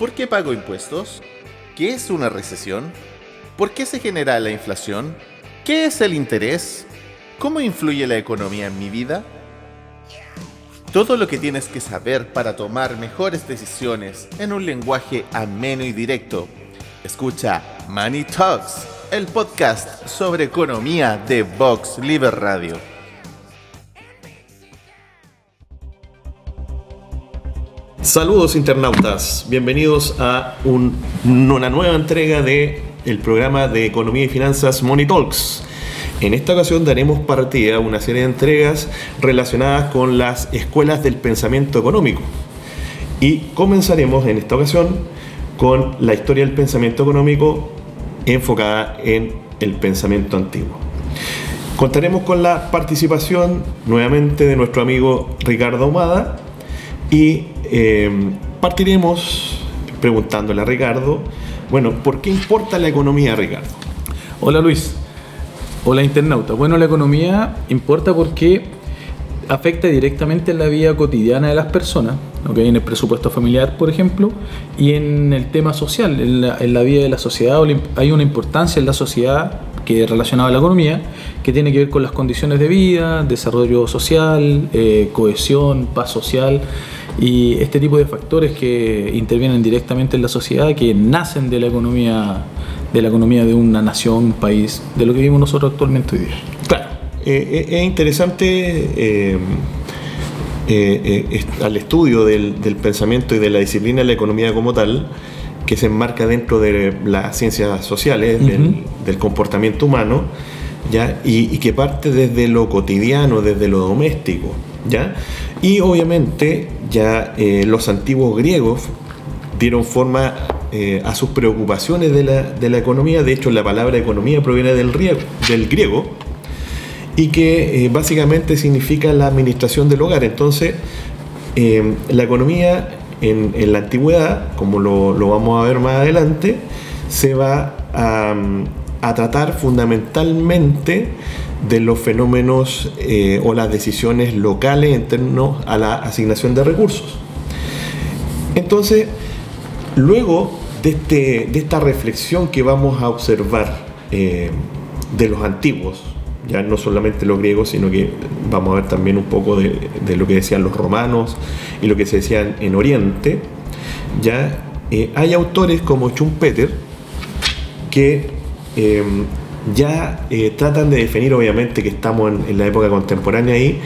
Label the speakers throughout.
Speaker 1: ¿Por qué pago impuestos? ¿Qué es una recesión? ¿Por qué se genera la inflación? ¿Qué es el interés? ¿Cómo influye la economía en mi vida? Todo lo que tienes que saber para tomar mejores decisiones en un lenguaje ameno y directo. Escucha Money Talks, el podcast sobre economía de Vox Liber Radio.
Speaker 2: Saludos internautas, bienvenidos a una nueva entrega de programa de economía y finanzas Money Talks. En esta ocasión daremos partida a una serie de entregas relacionadas con las escuelas del pensamiento económico. Y comenzaremos en esta ocasión con la historia del pensamiento económico enfocada en el pensamiento antiguo. Contaremos con la participación nuevamente de nuestro amigo Ricardo Ahumada y Em, partiremos preguntándole a Ricardo, bueno, ¿por qué importa la economía, Ricardo?
Speaker 3: Hola Luis, hola internauta. Bueno, la economía importa porque afecta directamente en la vida cotidiana de las personas, ¿okay? en el presupuesto familiar, por ejemplo, y en el tema social, en la, en la vida de la sociedad. Hay una importancia en la sociedad que relacionada a la economía, que tiene que ver con las condiciones de vida, desarrollo social, eh, cohesión, paz social y este tipo de factores que intervienen directamente en la sociedad, que nacen de la economía de la economía de una nación, un país, de lo que vivimos nosotros actualmente hoy día.
Speaker 2: Claro, eh, eh, es interesante al estudio del, pensamiento y de la disciplina de la economía como tal, que se enmarca dentro de las ciencias sociales, del, comportamiento humano, ¿ya? Y, que parte desde lo cotidiano, desde lo doméstico. ¿Ya? Y obviamente ya eh, los antiguos griegos dieron forma eh, a sus preocupaciones de la, de la, economía, de hecho la palabra economía proviene del, del griego, y que eh, básicamente significa la administración del hogar. Entonces, la economía en, la antigüedad, como lo, vamos a ver más adelante, se va a, tratar fundamentalmente de los fenómenos eh, o las decisiones locales en torno a la asignación de recursos. Entonces, luego de, este, de esta reflexión que vamos a observar eh, de los antiguos, ya no solamente los griegos, sino que vamos a ver también un poco de, lo que decían los romanos y lo que se decía en Oriente, ya eh, hay autores como Schumpeter que ya eh, tratan de definir, obviamente que estamos en, la época contemporánea ahí,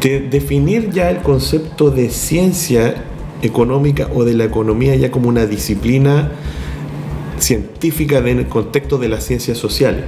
Speaker 2: de definir ya el concepto de ciencia económica o de la economía ya como una disciplina científica en el contexto de las ciencias sociales.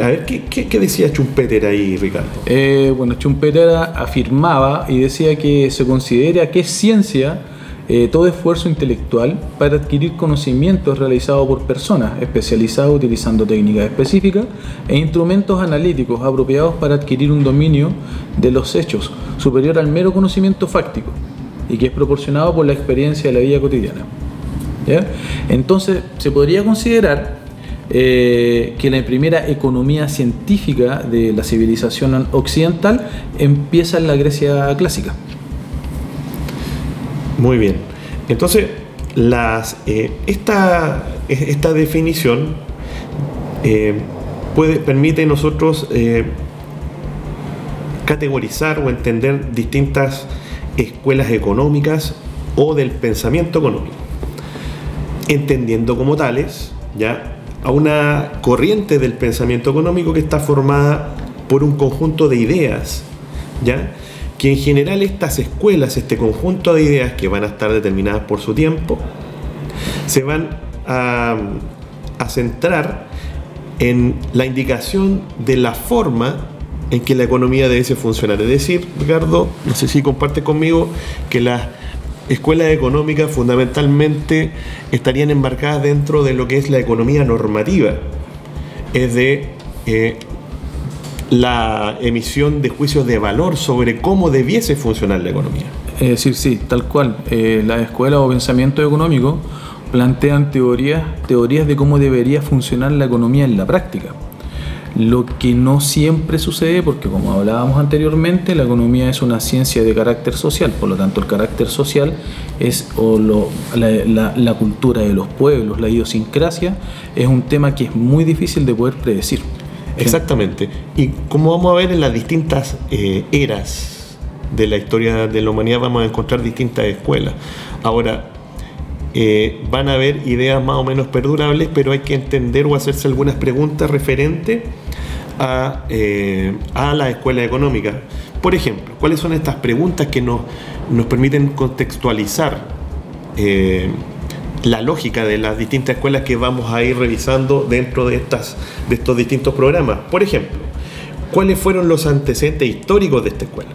Speaker 2: A ver, ¿qué, decía Schumpeter ahí, Ricardo?
Speaker 3: Eh, bueno, Schumpeter afirmaba y decía que se considera que es ciencia eh, todo esfuerzo intelectual para adquirir conocimientos realizados por personas especializadas utilizando técnicas específicas e instrumentos analíticos apropiados para adquirir un dominio de los hechos superior al mero conocimiento fáctico y que es proporcionado por la experiencia de la vida cotidiana. Entonces, se podría considerar eh, que la primera economía científica de la civilización occidental empieza en la Grecia clásica.
Speaker 2: Muy bien. Entonces, las, eh, esta, esta, definición eh, puede, permite nosotros categorizar o entender distintas escuelas económicas o del pensamiento económico. Entendiendo como tales, ya a una corriente del pensamiento económico que está formada por un conjunto de ideas, ¿ya? Que en general estas escuelas, este conjunto de ideas que van a estar determinadas por su tiempo, se van a, centrar en la indicación de la forma en que la economía debe funcionar. Es decir, Ricardo, no sé si comparte conmigo que las escuelas económicas fundamentalmente estarían embarcadas dentro de lo que es la economía normativa, es de eh, la emisión de juicios de valor sobre cómo debiese funcionar la economía.
Speaker 3: Es decir, sí, tal cual. Eh, la escuela o pensamiento económico plantean teorías, teorías de cómo debería funcionar la economía en la práctica. lo que no siempre sucede porque como hablábamos anteriormente, la economía es una ciencia de carácter social, por lo tanto el carácter social es o la, la, cultura de los pueblos, la idiosincrasia, es un tema que es muy difícil de poder predecir.
Speaker 2: Exactamente. Y como vamos a ver en las distintas eh, eras de la historia de la humanidad, vamos a encontrar distintas escuelas. Ahora, eh, van a haber ideas más o menos perdurables, pero hay que entender o hacerse algunas preguntas referentes a, eh, a la escuela económica. Por ejemplo, ¿cuáles son estas preguntas que nos, nos permiten contextualizar eh, la lógica de las distintas escuelas que vamos a ir revisando dentro de, estas, de estos distintos programas? Por ejemplo, ¿cuáles fueron los antecedentes históricos de esta escuela?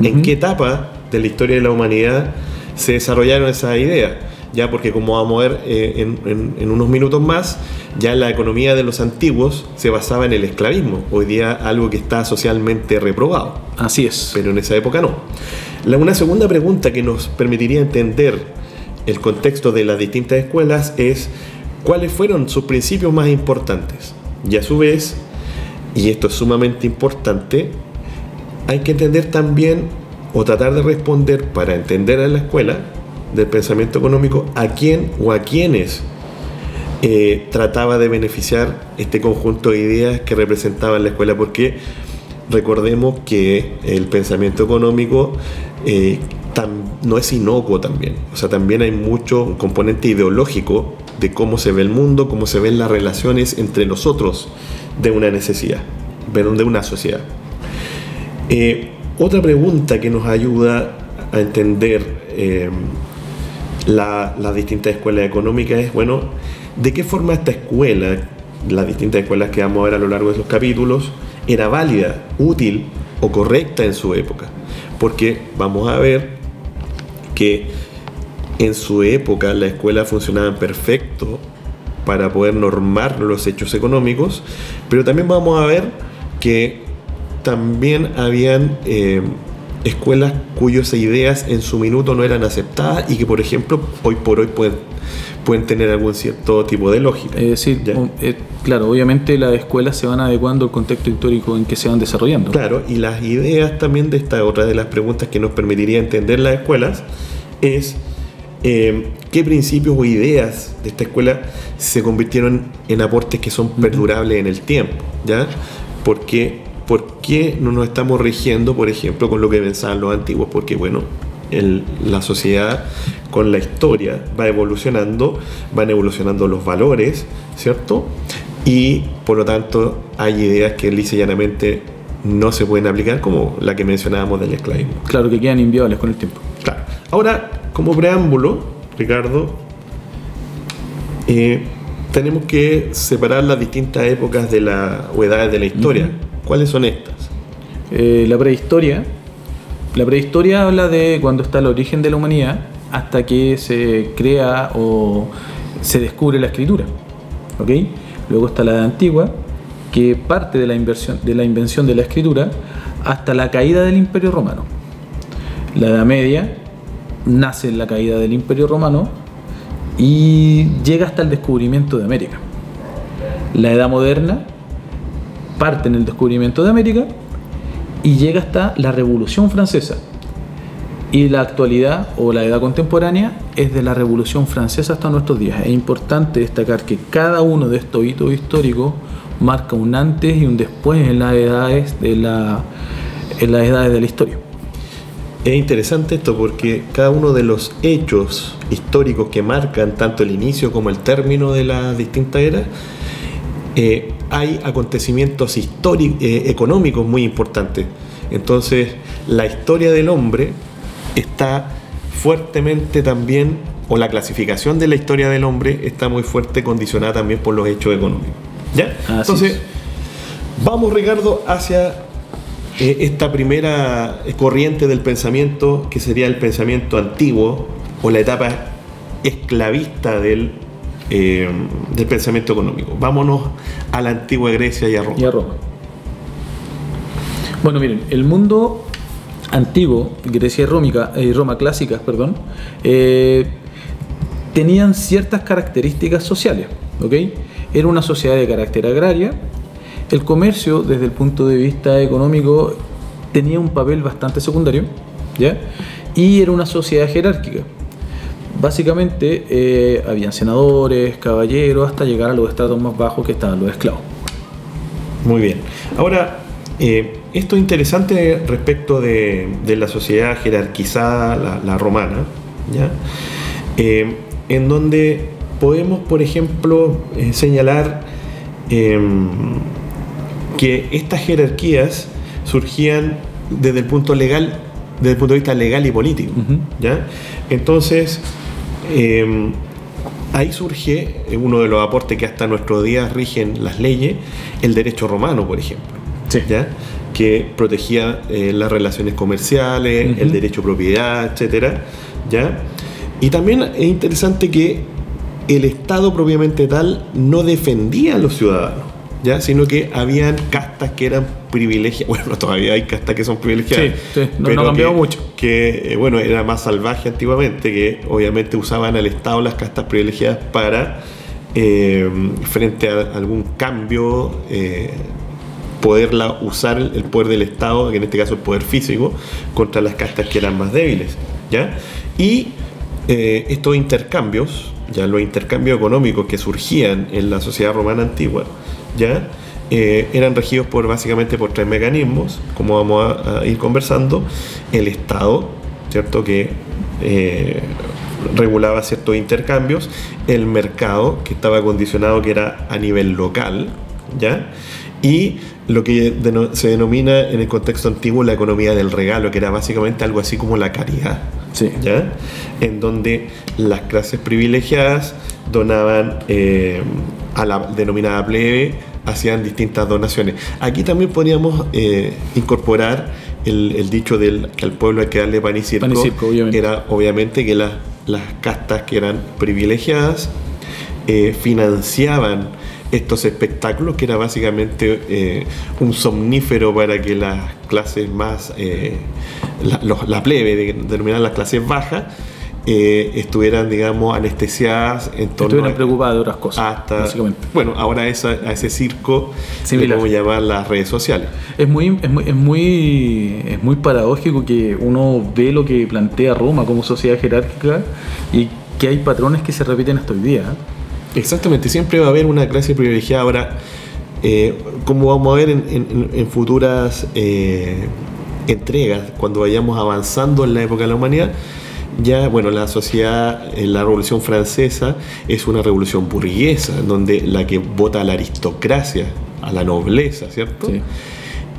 Speaker 2: ¿En qué etapa de la historia de la humanidad se desarrollaron esas ideas? ya porque como vamos a ver eh, en, unos minutos más, ya la economía de los antiguos se basaba en el esclavismo, hoy día algo que está socialmente reprobado.
Speaker 3: Así es.
Speaker 2: Pero en esa época no. La, una segunda pregunta que nos permitiría entender el contexto de las distintas escuelas es cuáles fueron sus principios más importantes. Y a su vez, y esto es sumamente importante, hay que entender también o tratar de responder para entender a la escuela del pensamiento económico a quién o a quiénes eh, trataba de beneficiar este conjunto de ideas que representaban la escuela, porque recordemos que el pensamiento económico eh, no es inocuo también, o sea, también hay mucho componente ideológico de cómo se ve el mundo, cómo se ven las relaciones entre nosotros de una necesidad, de una sociedad. Eh, otra pregunta que nos ayuda a entender las distintas escuelas económicas es, bueno, ¿de qué forma esta escuela, las distintas escuelas que vamos a ver a lo largo de esos capítulos, era válida, útil o correcta en su época? Porque vamos a ver que en su época la escuela funcionaba perfecto para poder normar los hechos económicos, pero también vamos a ver que también habían... Eh, escuelas cuyas ideas en su minuto no eran aceptadas y que, por ejemplo, hoy por hoy pueden, pueden tener algún cierto tipo de lógica.
Speaker 3: Es decir, eh, claro, obviamente las escuelas se van adecuando al contexto histórico en que se van desarrollando.
Speaker 2: Claro, y las ideas también de esta otra de las preguntas que nos permitiría entender las escuelas es eh, qué principios o ideas de esta escuela se convirtieron en aportes que son perdurables en el tiempo, ¿ya? Porque ¿por qué no nos estamos rigiendo, por ejemplo, con lo que pensaban los antiguos? Porque, bueno, la sociedad con la historia va evolucionando, van evolucionando los valores, ¿cierto? Y por lo tanto hay ideas que lisa y llanamente no se pueden aplicar, como la que mencionábamos del esclavismo.
Speaker 3: Claro, que quedan inviables con el tiempo.
Speaker 2: Claro. Ahora, como preámbulo, Ricardo, eh, tenemos que separar las distintas épocas de la, o edades de la historia. ¿Cuáles son estas?
Speaker 3: Eh, la prehistoria. La prehistoria habla de cuando está el origen de la humanidad hasta que se crea o se descubre la escritura. ¿ok? Luego está la edad antigua, que parte de la, inversión, de la invención de la escritura hasta la caída del Imperio Romano. La Edad Media nace en la caída del Imperio Romano y llega hasta el descubrimiento de América. La Edad Moderna parte en el descubrimiento de América y llega hasta la Revolución Francesa. Y la actualidad o la edad contemporánea es de la Revolución Francesa hasta nuestros días. Es importante destacar que cada uno de estos hitos históricos marca un antes y un después en las edades de la, en las edades de la historia.
Speaker 2: Es interesante esto porque cada uno de los hechos históricos que marcan tanto el inicio como el término de las distintas eras eh, hay acontecimientos históricos, eh, económicos muy importantes. Entonces, la historia del hombre está fuertemente también, o la clasificación de la historia del hombre está muy fuerte condicionada también por los hechos económicos. ¿Ya? Entonces, vamos Ricardo hacia eh, esta primera corriente del pensamiento, que sería el pensamiento antiguo, o la etapa esclavista del eh, del pensamiento económico. Vámonos a la antigua Grecia y a Roma.
Speaker 3: Y a Roma. Bueno, miren, el mundo antiguo, Grecia y Roma, eh, Roma clásicas, perdón, eh, tenían ciertas características sociales, ¿ok? Era una sociedad de carácter agraria, el comercio, desde el punto de vista económico, tenía un papel bastante secundario, ¿ya? Y era una sociedad jerárquica. Básicamente, eh, habían senadores, caballeros, hasta llegar a los estratos más bajos que estaban los esclavos.
Speaker 2: Muy bien. Ahora, eh, esto es interesante respecto de, de la sociedad jerarquizada, la, la romana, ¿ya? Eh, en donde podemos, por ejemplo, eh, señalar em, que estas jerarquías surgían desde el punto legal, desde el punto de vista legal y político. ¿ya? Entonces, em, ahí surge eh, uno de los aportes que hasta nuestros días rigen las leyes, el derecho romano, por ejemplo.
Speaker 3: Sí.
Speaker 2: ¿ya? que protegía eh, las relaciones comerciales, el derecho a propiedad, etcétera, ¿ya? Y también es interesante que el Estado propiamente tal no defendía a los ciudadanos, ¿ya? Sino que habían castas que eran privilegiadas, bueno, todavía hay castas que son privilegiadas,
Speaker 3: Sí, sí, no- no
Speaker 2: pero
Speaker 3: ha cambiado
Speaker 2: que-
Speaker 3: mucho.
Speaker 2: Que, eh, bueno, era más salvaje antiguamente, que obviamente usaban al Estado las castas privilegiadas para, eh, frente a algún cambio, eh, poderla usar el el poder del Estado, que en este caso el poder físico, contra las castas que eran más débiles. ¿ya? Y eh, estos intercambios, ya los intercambios económicos que surgían en la sociedad romana antigua, ya Eh, eran regidos por básicamente por tres mecanismos, como vamos a, a ir conversando, el Estado, ¿cierto? que eh, regulaba ciertos intercambios, el mercado, que estaba condicionado que era a nivel local, ¿ya? y lo que se denomina en el contexto antiguo la economía del regalo, que era básicamente algo así como la caridad.
Speaker 3: Sí.
Speaker 2: ¿ya? En donde las clases privilegiadas donaban eh, a la denominada plebe, hacían distintas donaciones. Aquí también podríamos eh, incorporar el, el dicho del que al pueblo hay que darle pan y circo,
Speaker 3: Pan y circo, obviamente.
Speaker 2: era obviamente que las, las castas que eran privilegiadas eh, financiaban estos espectáculos, que era básicamente eh, un somnífero para que las clases más, eh, la, los- la plebe, de- denominadas las clases bajas, eh, estuvieran, digamos, anestesiadas en torno
Speaker 3: Estuvieran
Speaker 2: a-
Speaker 3: preocupados de otras cosas,
Speaker 2: hasta,
Speaker 3: básicamente.
Speaker 2: bueno, ahora esa- a ese circo
Speaker 3: Similar.
Speaker 2: le podemos llamar las redes sociales.
Speaker 3: Es muy, es muy, es muy, es muy paradójico que uno ve lo que plantea Roma como sociedad jerárquica y que hay patrones que se repiten hasta hoy día. ¿eh?
Speaker 2: Exactamente, siempre va a haber una clase privilegiada. Ahora, eh, como vamos a ver en, en- en futuras eh, entregas, cuando vayamos avanzando en la época de la humanidad, ya, bueno, la sociedad, eh, la revolución francesa es una revolución burguesa, donde la que vota a la aristocracia, a la nobleza, ¿cierto?
Speaker 3: Sí.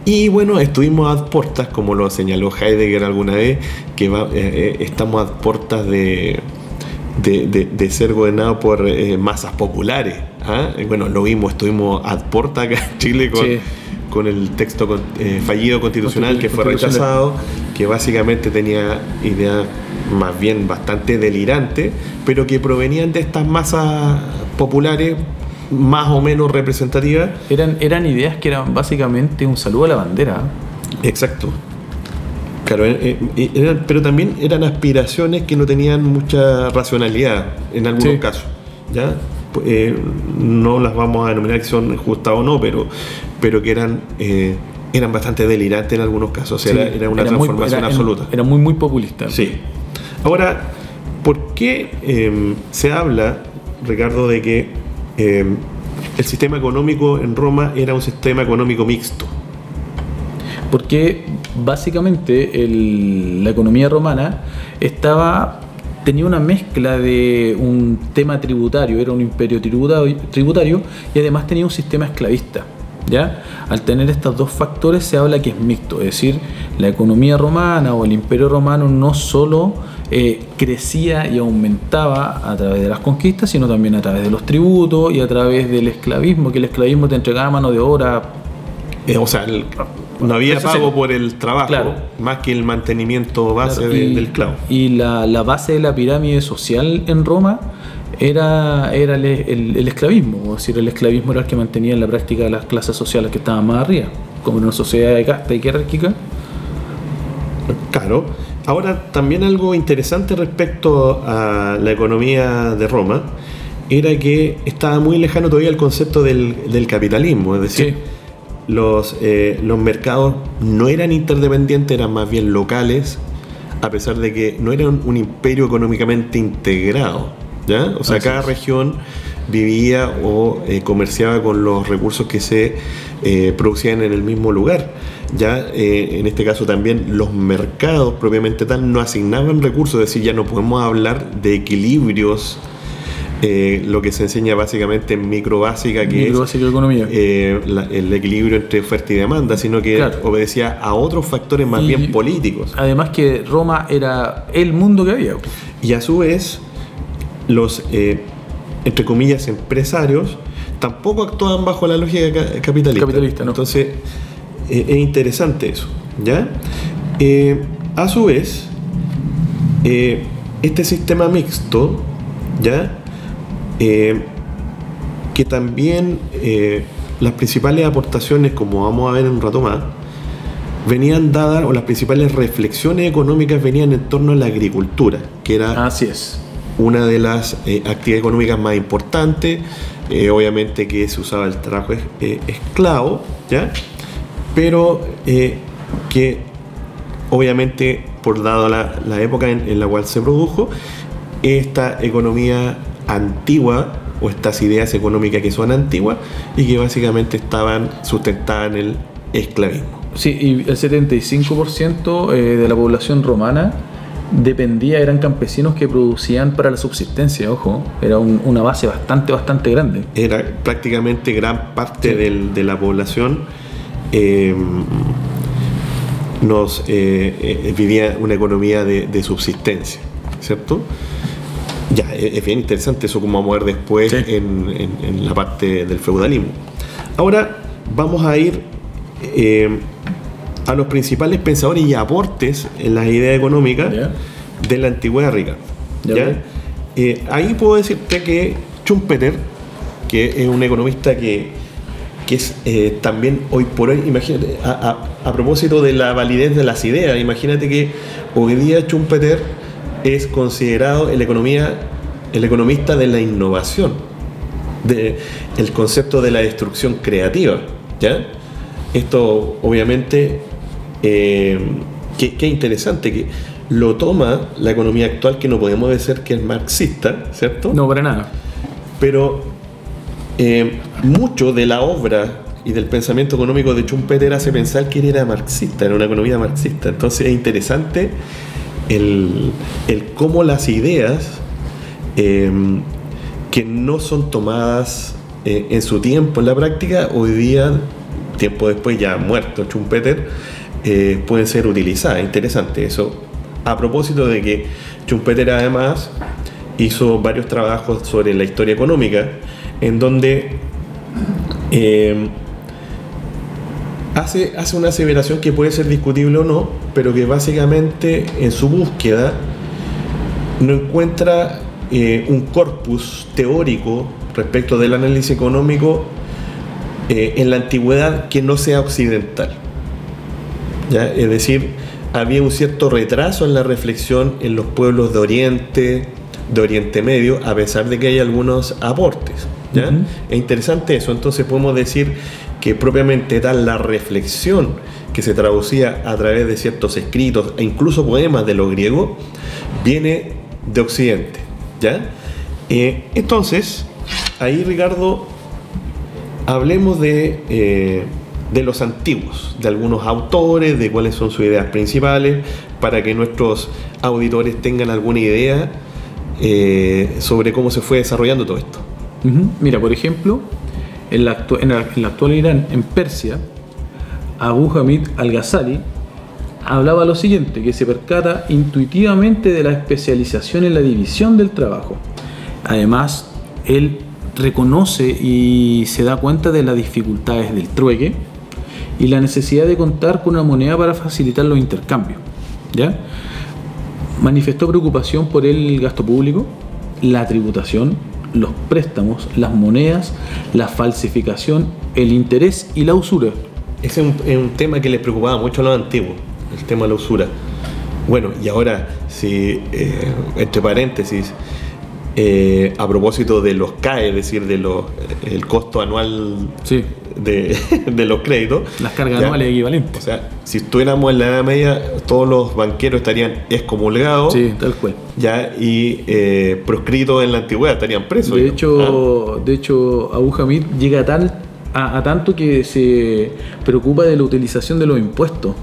Speaker 2: Y bueno, estuvimos a portas, como lo señaló Heidegger alguna vez, que va- eh, eh, estamos a portas de, de, de- de ser gobernados por eh, masas populares. ¿ah? Y Bueno, lo vimos, estuvimos a portas acá en Chile con,
Speaker 3: Sí.
Speaker 2: con el texto eh, fallido constitucional que fue rechazado, que básicamente tenía ideas más bien bastante delirantes, pero que provenían de estas masas populares más o menos representativas
Speaker 3: Eran, eran ideas que eran básicamente un saludo a la bandera. ¿eh?
Speaker 2: Exacto. Claro, eh, eh, eran- pero también eran aspiraciones que no tenían mucha racionalidad en algunos
Speaker 3: Sí.
Speaker 2: casos. ¿ya? Eh, no las vamos a denominar que son justas o no, pero, pero que eran, eh, eran bastante delirantes en algunos casos. O sea,
Speaker 3: Sí,
Speaker 2: era, era una
Speaker 3: era muy-
Speaker 2: transformación
Speaker 3: era-
Speaker 2: absoluta.
Speaker 3: Era muy, muy populista.
Speaker 2: Sí. Ahora, ¿por qué eh, se habla, Ricardo, de que eh, el sistema económico en Roma era un sistema económico mixto?
Speaker 3: Porque básicamente la economía romana estaba tenía una mezcla de un tema tributario, era un imperio tributario, tributario y además tenía un sistema esclavista. ¿ya? Al tener estos dos factores se habla que es mixto, es decir, la economía romana o el imperio romano no solo eh, crecía y aumentaba a través de las conquistas, sino también a través de los tributos y a través del esclavismo, que el esclavismo te entregaba mano de obra
Speaker 2: Eh, o sea, el- no había pago por el trabajo,
Speaker 3: Claro.
Speaker 2: más que el mantenimiento base
Speaker 3: Claro,
Speaker 2: de-
Speaker 3: y,
Speaker 2: del clavo.
Speaker 3: Y la, la base de la pirámide social en Roma era, era el, el- el esclavismo, es decir, el esclavismo era el que mantenía en la práctica las clases sociales que estaban más arriba, como en una sociedad de casta y jerárquica.
Speaker 2: Claro. Ahora, también algo interesante respecto a la economía de Roma era que estaba muy lejano todavía el concepto del, del capitalismo, es decir, los, eh, los mercados no eran interdependientes, eran más bien locales, a pesar de que no eran un imperio económicamente integrado. ¿ya? O sea,
Speaker 3: Así
Speaker 2: cada
Speaker 3: es.
Speaker 2: región vivía o eh, comerciaba con los recursos que se eh, producían en el mismo lugar. Ya eh, en este caso también los mercados propiamente tal no asignaban recursos, es decir, ya no podemos hablar de equilibrios, eh, lo que se enseña básicamente en micro básica, que
Speaker 3: Micro
Speaker 2: es
Speaker 3: economía.
Speaker 2: eh, la- el equilibrio entre oferta y demanda, sino que
Speaker 3: Claro.
Speaker 2: obedecía a otros factores más
Speaker 3: Y-
Speaker 2: bien políticos.
Speaker 3: Además que Roma era el mundo que había.
Speaker 2: Y a su vez, los, entre comillas, empresarios tampoco actuaban bajo la lógica ca- capitalista.
Speaker 3: Capitalista, no.
Speaker 2: Entonces, eh, es interesante eso, ¿ya? Eh, a su vez, eh, este sistema mixto, ¿ya? Eh, que también las principales aportaciones, como vamos a ver en un rato más, venían dadas, o las principales reflexiones económicas venían en torno a la agricultura, que era
Speaker 3: Así es.
Speaker 2: una de las eh, actividades económicas más importantes, eh, obviamente que se usaba el trabajo es- eh, esclavo, ¿ya? Pero eh, que obviamente, por dado la, la época en, en la cual se produjo, esta economía antigua o estas ideas económicas que son antiguas y que básicamente estaban sustentadas en el esclavismo.
Speaker 3: Sí, y el 75% eh, de la población romana dependía, eran campesinos que producían para la subsistencia, ojo, era un- una base bastante, bastante grande.
Speaker 2: era prácticamente gran parte
Speaker 3: Sí.
Speaker 2: del- de la población eh, nos eh, eh, vivía una economía de, de subsistencia, ¿cierto? Ya, e- es bien interesante eso como vamos a ver después
Speaker 3: Sí.
Speaker 2: en, en- en la parte del feudalismo. Ahora vamos a ir eh, a los principales pensadores y aportes en las ideas económicas de la antigüedad rica.
Speaker 3: Ya.
Speaker 2: Eh, ahí puedo decirte que Schumpeter, que es un economista que, que es eh, también hoy por hoy, imagínate, a, a- a propósito de la validez de las ideas, imagínate que hoy día Schumpeter es considerado el, economía, el economista de la innovación, de, el concepto de la destrucción creativa. ¿ya? Esto obviamente, eh, qué, qué interesante que lo toma la economía actual, que no podemos decir que es marxista, ¿cierto?
Speaker 3: No, para nada.
Speaker 2: Pero eh, mucho de la obra y del pensamiento económico de Schumpeter hace pensar que él era marxista, era una economía marxista. Entonces es interesante el, el cómo las ideas eh, que no son tomadas eh, en su tiempo en la práctica, hoy día, tiempo después ya muerto Schumpeter, eh, pueden ser utilizadas. Interesante eso. A propósito de que Schumpeter además hizo varios trabajos sobre la historia económica, en donde eh, hace, hace una aseveración que puede ser discutible o no, pero que básicamente en su búsqueda no encuentra eh, un corpus teórico respecto del análisis económico eh, en la antigüedad que no sea occidental. ¿Ya? Es decir, había un cierto retraso en la reflexión en los pueblos de Oriente, de Oriente Medio, a pesar de que hay algunos aportes. Es interesante eso, entonces podemos decir que propiamente tal la reflexión que se traducía a través de ciertos escritos e incluso poemas de los griegos, viene de Occidente. ¿ya? Eh, entonces, ahí Ricardo, hablemos de, eh, de los antiguos, de algunos autores, de cuáles son sus ideas principales, para que nuestros auditores tengan alguna idea eh, sobre cómo se fue desarrollando todo esto.
Speaker 3: Mira, por ejemplo, en, la en en actual Irán, en Persia, Abu Hamid al-Ghazali hablaba lo siguiente, que se percata intuitivamente de la especialización en la división del trabajo. Además, él reconoce y se da cuenta de las dificultades del trueque y la necesidad de contar con una moneda para facilitar los intercambios. ¿ya? Manifestó preocupación por el gasto público, la tributación, los préstamos, las monedas, la falsificación, el interés y la usura.
Speaker 2: Ese es un, es un tema que les preocupaba mucho a los antiguos, el tema de la usura. Bueno, y ahora, si, eh, entre paréntesis, eh, a propósito de los CAE, es decir, de los, el costo anual
Speaker 3: Sí.
Speaker 2: De, de los créditos.
Speaker 3: Las cargas
Speaker 2: Ya.
Speaker 3: anuales equivalentes.
Speaker 2: O sea, si estuviéramos en la Edad Media, todos los banqueros estarían excomulgados
Speaker 3: Sí, tal cual.
Speaker 2: ya y eh, proscritos en la antigüedad, estarían presos.
Speaker 3: De hecho, de hecho, Abu Hamid llega a, tal, a, a tanto que se preocupa de la utilización de los impuestos.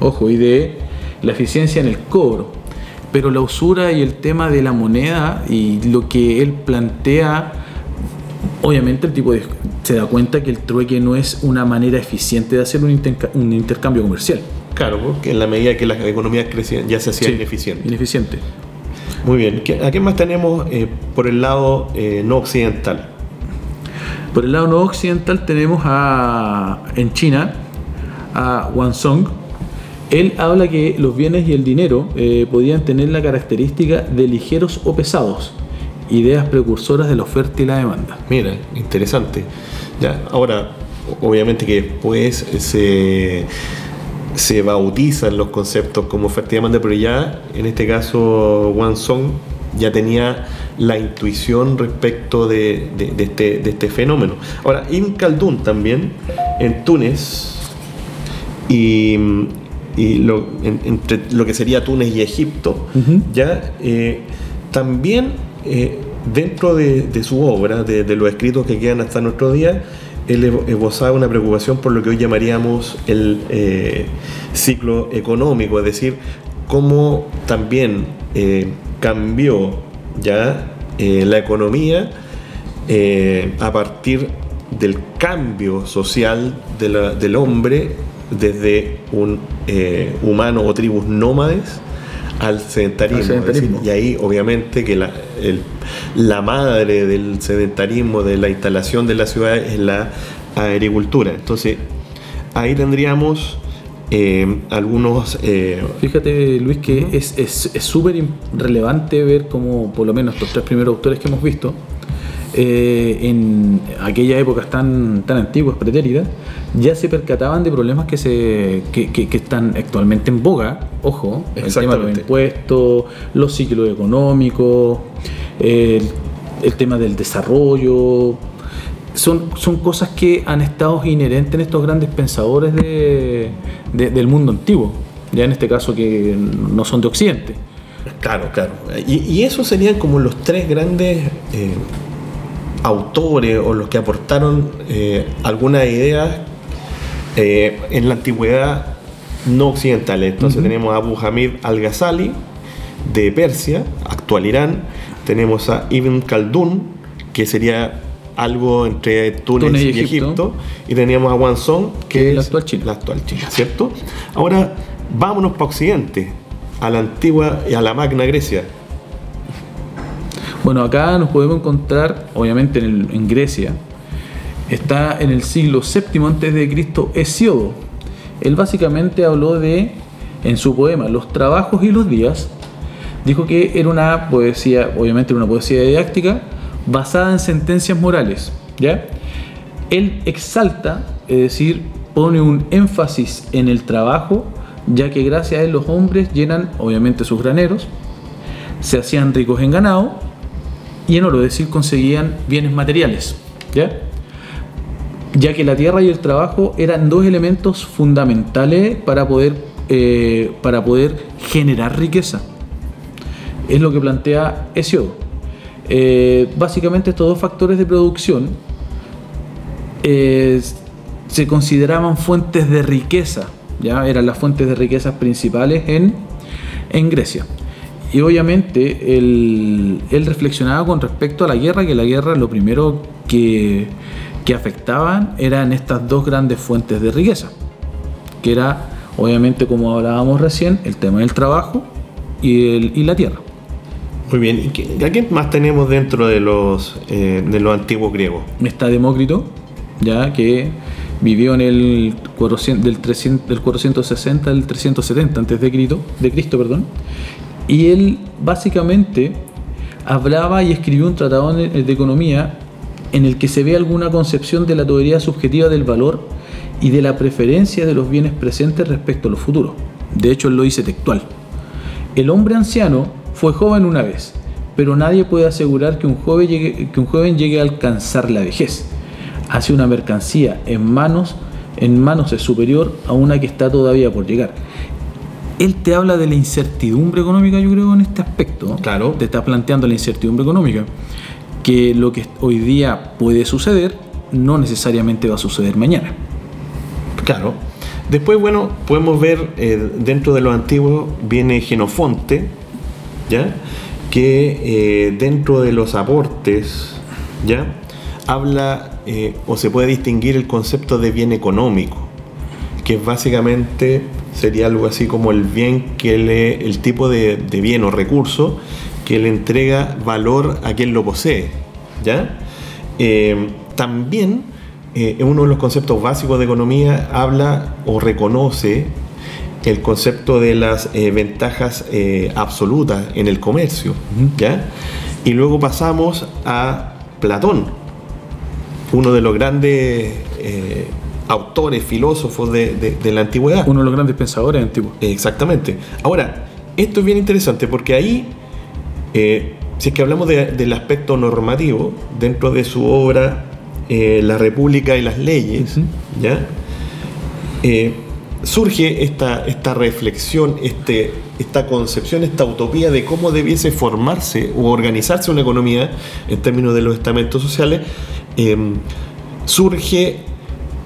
Speaker 3: Ojo, y de la eficiencia en el cobro. Pero la usura y el tema de la moneda y lo que él plantea, obviamente el tipo de- se da cuenta que el trueque no es una manera eficiente de hacer un, interca- un intercambio comercial.
Speaker 2: Claro, porque en la medida que las economías crecían ya se hacía
Speaker 3: Sí,
Speaker 2: ineficiente.
Speaker 3: Ineficiente.
Speaker 2: Muy bien, ¿Qué- ¿a qué más tenemos eh, por el lado eh, no occidental?
Speaker 3: Por el lado no occidental tenemos a, en China a Wang Song. Él habla que los bienes y el dinero eh, podían tener la característica de ligeros o pesados, ideas precursoras de la oferta y la demanda.
Speaker 2: Mira, interesante. Ya, ahora, obviamente que después se, se bautizan los conceptos como oferta y demanda, pero ya en este caso Wang Song ya tenía la intuición respecto de, de- de este, de este fenómeno. Ahora, Ibn Khaldun también en Túnez y, y lo, en- entre lo que sería Túnez y Egipto, ya eh, también eh, dentro de, de su obra, de, los escritos que quedan hasta nuestro día, él esbozaba una preocupación por lo que hoy llamaríamos el eh, ciclo económico, es decir, cómo también eh, cambió ya la economía a partir del cambio social del hombre desde un humano o tribus nómades al sedentarismo.
Speaker 3: Al sedentarismo.
Speaker 2: Es decir, y ahí obviamente que la, el- la madre del sedentarismo, de la instalación de la ciudad es la agricultura. Entonces, ahí tendríamos eh, algunos... eh,
Speaker 3: Fíjate, Luis, que es es- es súper im- relevante ver cómo, por lo menos, estos tres primeros autores que hemos visto, eh, en aquellas épocas tan, tan antiguas, pretéritas, ya se percataban de problemas que, se, que, que- que están actualmente en boga. Ojo, el tema de los impuestos, los ciclos económicos, el, el tema del desarrollo. Son, son cosas que han estado inherentes en estos grandes pensadores de- de- del mundo antiguo, ya en este caso que no son de Occidente.
Speaker 2: Claro, claro. Y, y esos serían como los tres grandes eh, autores o los que aportaron eh, algunas ideas eh, en la antigüedad no occidental. Entonces tenemos a Abu Hamid al-Ghazali de Persia, actual Irán. Tenemos a Ibn Khaldun, que sería algo entre Túnez,
Speaker 3: Túnez y
Speaker 2: y,
Speaker 3: Egipto.
Speaker 2: Egipto. Y teníamos a Wang Song, que
Speaker 3: es la actual China.
Speaker 2: La actual China, ¿cierto? Ahora, vámonos para Occidente, a la antigua y a la Magna Grecia.
Speaker 3: Bueno, acá nos podemos encontrar, obviamente en, Grecia, está en el siglo VII Cristo Hesiodo. Él básicamente habló de, en su poema, los trabajos y los días, dijo que era una poesía, obviamente una poesía didáctica, basada en sentencias morales, ¿ya? Él exalta, es decir, pone un énfasis en el trabajo, ya que gracias a él los hombres llenan, obviamente, sus graneros, se hacían ricos en ganado y en oro, es decir, conseguían bienes materiales, ¿ya? Ya que la tierra y el trabajo eran dos elementos fundamentales para poder, eh, para poder generar riqueza. Es lo que plantea Hesiodo. Eh, básicamente estos dos factores de producción eh, se consideraban fuentes de riqueza, ya eran las fuentes de riquezas principales en, en Grecia. Y obviamente él, él reflexionaba con respecto a la guerra, que la guerra lo primero que, que afectaban eran estas dos grandes fuentes de riqueza, que era obviamente como hablábamos recién, el tema del trabajo y, el- y la tierra.
Speaker 2: Muy bien. ¿Y qué- ¿A quién más tenemos dentro de los, eh, de los antiguos griegos?
Speaker 3: está Demócrito, ya que vivió en el 400 del, 300 del 460 al 370 antes de Cristo, de Cristo, perdón. Y él básicamente hablaba y escribió un tratado de de economía en el que se ve alguna concepción de la teoría subjetiva del valor y de la preferencia de los bienes presentes respecto a los futuros. De hecho, él lo dice textual. El hombre anciano fue joven una vez, pero nadie puede asegurar que un joven llegue, que un joven llegue a alcanzar la vejez. hacia una mercancía en manos, en manos es superior a una que está todavía por llegar. Él te habla de la incertidumbre económica, yo creo, en este aspecto.
Speaker 2: Claro.
Speaker 3: Te está planteando la incertidumbre económica. Que lo que hoy día puede suceder no necesariamente va a suceder mañana.
Speaker 2: Claro. Después, bueno, podemos ver eh, dentro de lo antiguo viene Genofonte, ¿ya? Que eh, dentro de los aportes, ¿ya? Habla eh, o se puede distinguir el concepto de bien económico, que básicamente sería algo así como el bien que le, el tipo de, de bien o recurso que le entrega valor a quien lo posee, ¿ya? también eh, uno de los conceptos básicos de economía habla o reconoce el concepto de las eh, ventajas eh, absolutas en el comercio. ¿ya? Y luego pasamos a Platón, uno de los grandes autores, filósofos de, la antigüedad.
Speaker 3: Uno de los grandes pensadores antiguos.
Speaker 2: Exactamente. Ahora, esto es bien interesante porque ahí, si es que hablamos del aspecto normativo, dentro de su obra eh, la República y las leyes, ¿ya? Eh, surge esta, esta reflexión, este, esta concepción, esta utopía de cómo debiese formarse o organizarse una economía en términos de los estamentos sociales, em, surge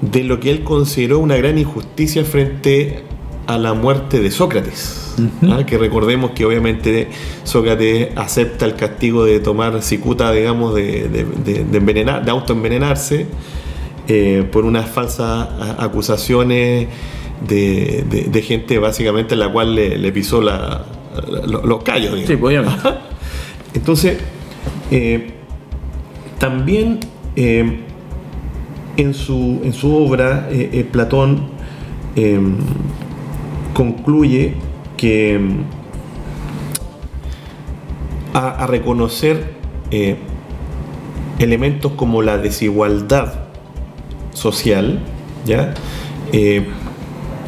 Speaker 2: de lo que él consideró una gran injusticia frente a la muerte de Sócrates. ¿ah? que recordemos que obviamente Sócrates acepta el castigo de tomar cicuta, digamos, de, de, envenenar, de autoenvenenarse eh, por unas falsas acusaciones de, gente básicamente la cual le, pisó los callos.
Speaker 3: Sí, pues,
Speaker 2: Entonces, eh, también eh, en, su, en su obra, Platón concluye que mm, a, reconocer eh, elementos como la desigualdad social, ¿ya? Eh,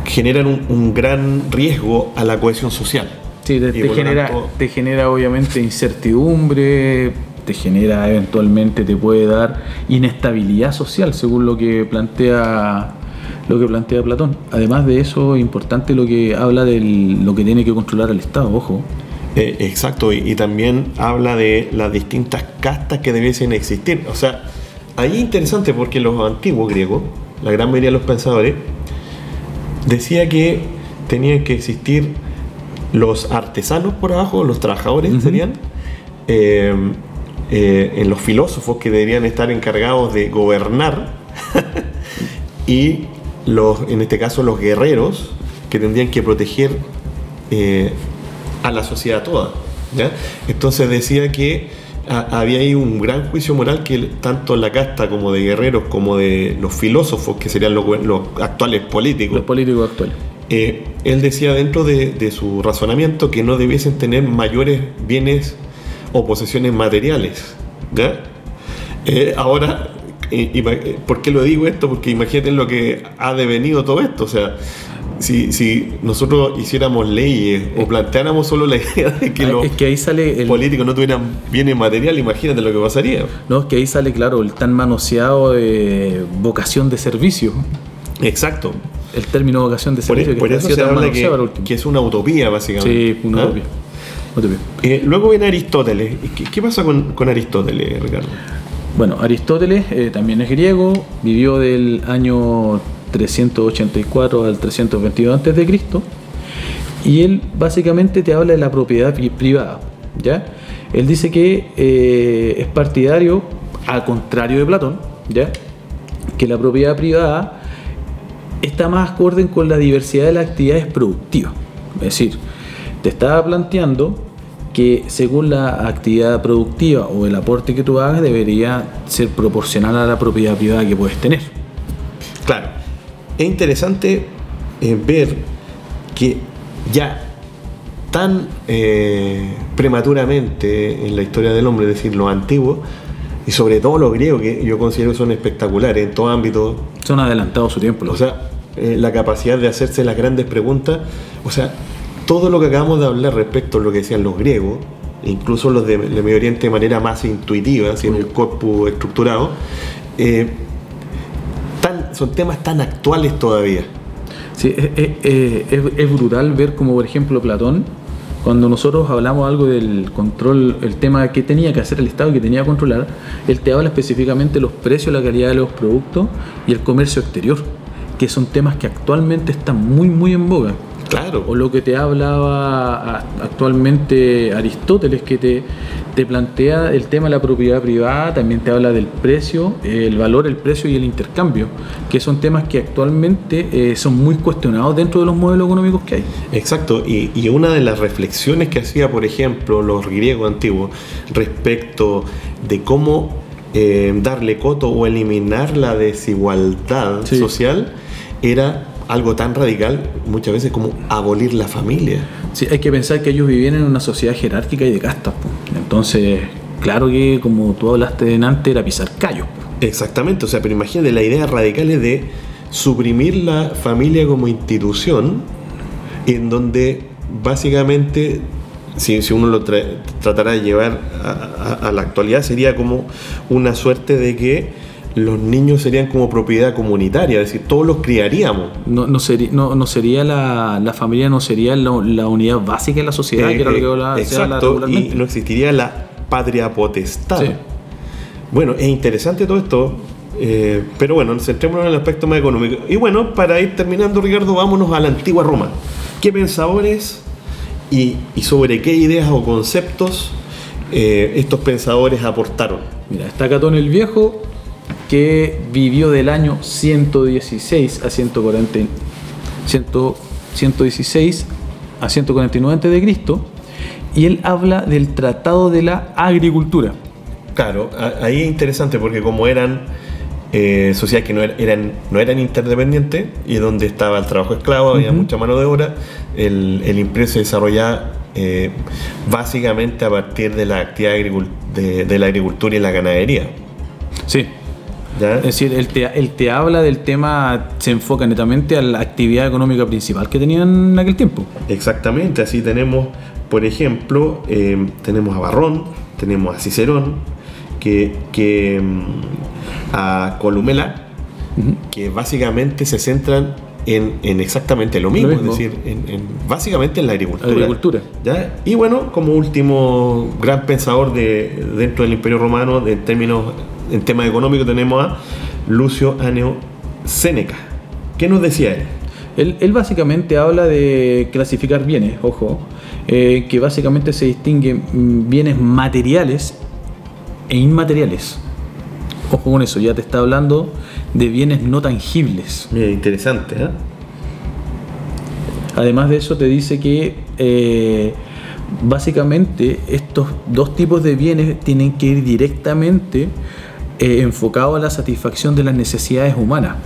Speaker 2: generan un, gran riesgo a la cohesión social.
Speaker 3: Sí, te, genera, te genera obviamente incertidumbre, te genera eventualmente, te puede dar inestabilidad social, según lo que plantea lo que plantea Platón. Además de eso, importante lo que habla de lo que tiene que controlar el Estado, ojo.
Speaker 2: Eh, exacto, y, también habla de las distintas castas que debiesen existir. O sea, ahí es interesante porque los antiguos griegos, la gran mayoría de los pensadores, decía que tenían que existir los artesanos por abajo, los trabajadores serían, eh, eh, en los filósofos que deberían estar encargados de gobernar y los, en este caso los guerreros, que tendrían que proteger eh, a la sociedad toda. Entonces decía que había ahí un gran juicio moral que tanto la casta como de guerreros como de los filósofos, que serían los, actuales políticos.
Speaker 3: Los políticos actuales.
Speaker 2: Eh, él decía dentro de, su razonamiento que no debiesen tener mayores bienes o posesiones materiales. Eh, ahora ¿Por qué lo digo esto? Porque imagínate lo que ha devenido todo esto. O sea, si, si nosotros hiciéramos leyes o planteáramos solo la idea de que los
Speaker 3: que ahí sale
Speaker 2: políticos no tuvieran bienes material, imagínate lo que pasaría.
Speaker 3: No, es que ahí sale, claro, el tan manoseado de vocación de servicio.
Speaker 2: Exacto.
Speaker 3: El término vocación de servicio.
Speaker 2: Por, eso se habla que, es una utopía, básicamente.
Speaker 3: Sí, una ¿Ah? utopía.
Speaker 2: Eh, luego viene Aristóteles. ¿Qué, pasa con, con Aristóteles, Ricardo?
Speaker 3: Bueno, Aristóteles eh, también es griego, vivió del año 384 al 322 a.C. y él básicamente te habla de la propiedad privada. ¿ya? Él dice que eh, es partidario, al contrario de Platón, ¿ya? que la propiedad privada está más acorde con la diversidad de las actividades productivas. Es decir, te estaba planteando que según la actividad productiva o el aporte que tú hagas debería ser proporcional a la propiedad privada que puedes tener.
Speaker 2: Claro, es interesante eh, ver que ya tan eh, prematuramente en la historia del hombre, es decir, los antiguos, y sobre todo los griegos, que yo considero que son espectaculares en todo ámbito.
Speaker 3: Son adelantados su tiempo.
Speaker 2: O sea, eh, la capacidad de hacerse las grandes preguntas, o sea, todo lo que acabamos de hablar respecto a lo que decían los griegos, incluso los de, Medio Oriente de manera más intuitiva, sin un cuerpo estructurado, eh, son temas tan actuales todavía.
Speaker 3: Sí, es, es- es- es brutal ver como por ejemplo Platón, cuando nosotros hablamos algo del control, el tema que tenía que hacer el Estado, que tenía que controlar, él te habla específicamente de los precios, la calidad de los productos y el comercio exterior, que son temas que actualmente están muy, muy en boga.
Speaker 2: Claro.
Speaker 3: O lo que te hablaba a- actualmente Aristóteles, que te, te plantea el tema de la propiedad privada, también te habla del precio, el valor, el precio y el intercambio, que son temas que actualmente eh, son muy cuestionados dentro de los modelos económicos que hay.
Speaker 2: Exacto, y, y una de las reflexiones que hacía, por ejemplo, los griegos antiguos respecto de cómo eh, darle coto o eliminar la desigualdad
Speaker 3: Sí.
Speaker 2: social era algo tan radical muchas veces como abolir la familia.
Speaker 3: Sí, hay que pensar que ellos vivían en una sociedad jerárquica y de castas. Entonces, claro que como tú hablaste de antes, era pisar callos.
Speaker 2: Exactamente, o sea, pero imagínate, la idea radical es de suprimir la familia como institución, en donde básicamente, si, si uno lo tra- tratara de llevar a, a- a la actualidad, sería como una suerte de que los niños serían como propiedad comunitaria, es decir, todos los criaríamos.
Speaker 3: No, no, sería, no, no sería la, la familia, no sería la, la unidad básica de la sociedad,
Speaker 2: Eh,
Speaker 3: que era lo que
Speaker 2: eh,
Speaker 3: hablaba- se habla
Speaker 2: exacto, y no existiría la patria potestad.
Speaker 3: Sí.
Speaker 2: Bueno, es interesante todo esto, eh, pero bueno, centrémonos en el aspecto más económico. Y bueno, para ir terminando, Ricardo, vámonos a la antigua Roma. ¿Qué pensadores y, y sobre qué ideas o conceptos eh, estos pensadores aportaron?
Speaker 3: Mira, está Catón el Viejo, que vivió del año 116 a 140, 100 116 a 149 antes de Cristo, y él habla del Tratado de la Agricultura.
Speaker 2: Claro, ahí es interesante porque como eran eh, sociedades que no er- eran, no eran interdependientes y donde estaba el trabajo esclavo, había mucha mano de obra, el, el imperio se desarrollaba eh, básicamente a partir de la actividad de, de la agricultura y la ganadería.
Speaker 3: Sí.
Speaker 2: ¿Ya?
Speaker 3: Es decir, él te, él te habla del tema, se enfoca netamente a la actividad económica principal que tenían en aquel tiempo.
Speaker 2: Exactamente, así tenemos, por ejemplo, eh, tenemos a Barrón, tenemos a Cicerón, que, que, mm, a Columela, que básicamente se centran en, en exactamente lo mismo,
Speaker 3: Lo mismo.
Speaker 2: es decir, en, en- básicamente en la agricultura.
Speaker 3: Agricultura.
Speaker 2: ¿ya? Y bueno, como último gran pensador de, dentro del Imperio Romano, en términos, en temas económicos, tenemos a Lucio Aneo Séneca. ¿Qué nos decía él?
Speaker 3: Él, él básicamente habla de clasificar bienes, ojo, eh, que básicamente se distinguen bienes materiales e inmateriales. Ojo con eso, ya te está hablando de bienes no tangibles.
Speaker 2: Mira, interesante, ¿eh?
Speaker 3: Además de eso te dice que eh, básicamente estos dos tipos de bienes tienen que ir directamente eh, enfocados a la satisfacción de las necesidades humanas.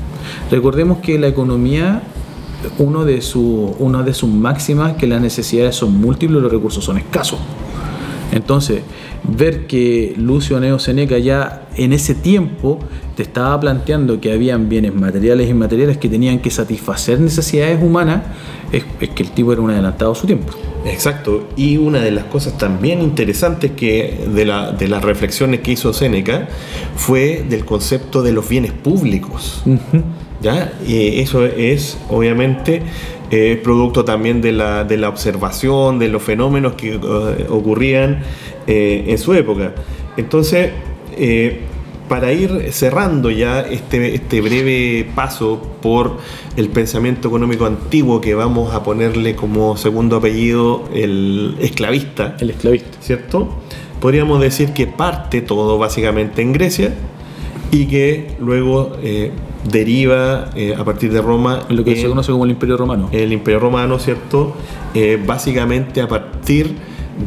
Speaker 3: Recordemos que la economía, una de sus máximas es que las necesidades son múltiples los recursos son escasos. Entonces, ver que Lucio Aneo Seneca ya en ese tiempo te estaba planteando que habían bienes materiales e inmateriales que tenían que satisfacer necesidades humanas, es, es que el tipo era un adelantado a su tiempo.
Speaker 2: Exacto, y una de las cosas también interesantes que de, la- de las reflexiones que hizo Séneca fue del concepto de los bienes públicos. ¿ya? Y eso es obviamente eh, producto también de la, de la observación, de los fenómenos que eh, ocurrían eh, en su época. Entonces, eh, para ir cerrando ya este, este breve paso por el pensamiento económico antiguo que vamos a ponerle como segundo apellido el esclavista,
Speaker 3: El esclavista.
Speaker 2: ¿cierto? Podríamos decir que parte todo básicamente en Grecia y que luego eh, deriva eh, a partir de Roma
Speaker 3: Lo que
Speaker 2: en
Speaker 3: se conoce como el Imperio Romano.
Speaker 2: el Imperio Romano, ¿cierto? Eh, básicamente a partir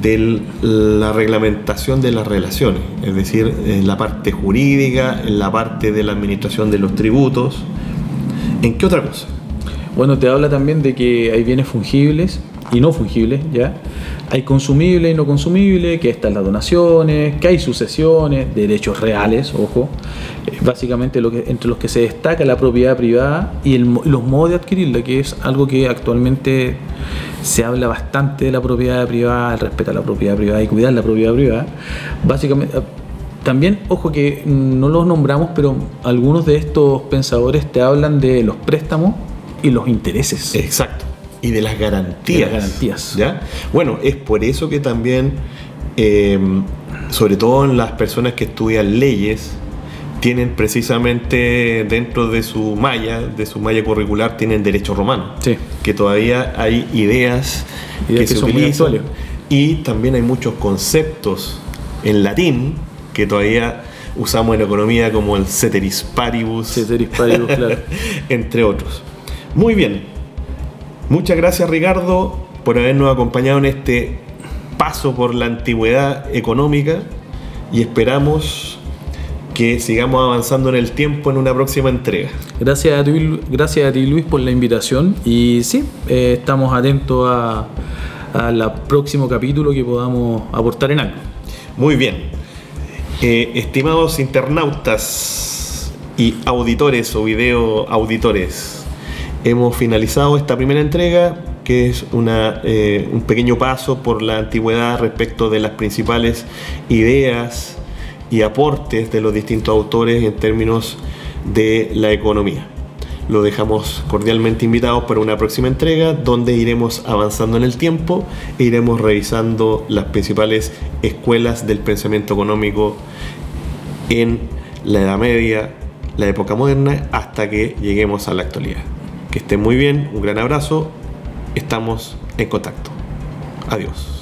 Speaker 2: de la reglamentación de las relaciones, es decir, en la parte jurídica, en la parte de la administración de los tributos. ¿En qué otra cosa?
Speaker 3: Bueno, te habla también de que hay bienes fungibles y no fungibles, ¿ya? Hay consumibles y no consumibles, que están las donaciones, que hay sucesiones, derechos reales, ojo. Básicamente lo que, entre los que se destaca la propiedad privada y el los modos de adquirirla, que es algo que actualmente se habla bastante de la propiedad privada, el respeto a la propiedad privada y cuidar la propiedad privada. Básicamente, eh, también, ojo que no los nombramos, pero algunos de estos pensadores te hablan de los préstamos y los intereses.
Speaker 2: Exacto. Y de las garantías.
Speaker 3: De las garantías.
Speaker 2: ¿ya? Bueno, es por eso que también, eh, sobre todo en las personas que estudian leyes, tienen precisamente dentro de su malla, de su malla curricular, tienen derecho romano.
Speaker 3: Sí.
Speaker 2: Que todavía hay ideas,
Speaker 3: Ideas
Speaker 2: que,
Speaker 3: que
Speaker 2: se utilizan. Y también hay muchos conceptos en latín que todavía usamos en economía como el ceteris paribus,
Speaker 3: Ceteris paribus, claro.
Speaker 2: entre otros. Muy bien. Muchas gracias Ricardo por habernos acompañado en este paso por la antigüedad económica y esperamos que sigamos avanzando en el tiempo en una próxima entrega.
Speaker 3: Gracias a ti, gracias a ti Luis por la invitación y sí, eh, estamos atentos a, al próximo capítulo que podamos aportar en algo.
Speaker 2: Muy bien. Eh, estimados internautas y auditores o video auditores, hemos finalizado esta primera entrega que es una, eh, un pequeño paso por la antigüedad respecto de las principales ideas y aportes de los distintos autores en términos de la economía. Lo dejamos cordialmente invitados para una próxima entrega donde iremos avanzando en el tiempo e iremos revisando las principales escuelas del pensamiento económico en la Edad Media, la época moderna, hasta que lleguemos a la actualidad. Que estén muy bien, un gran abrazo, estamos en contacto. Adiós.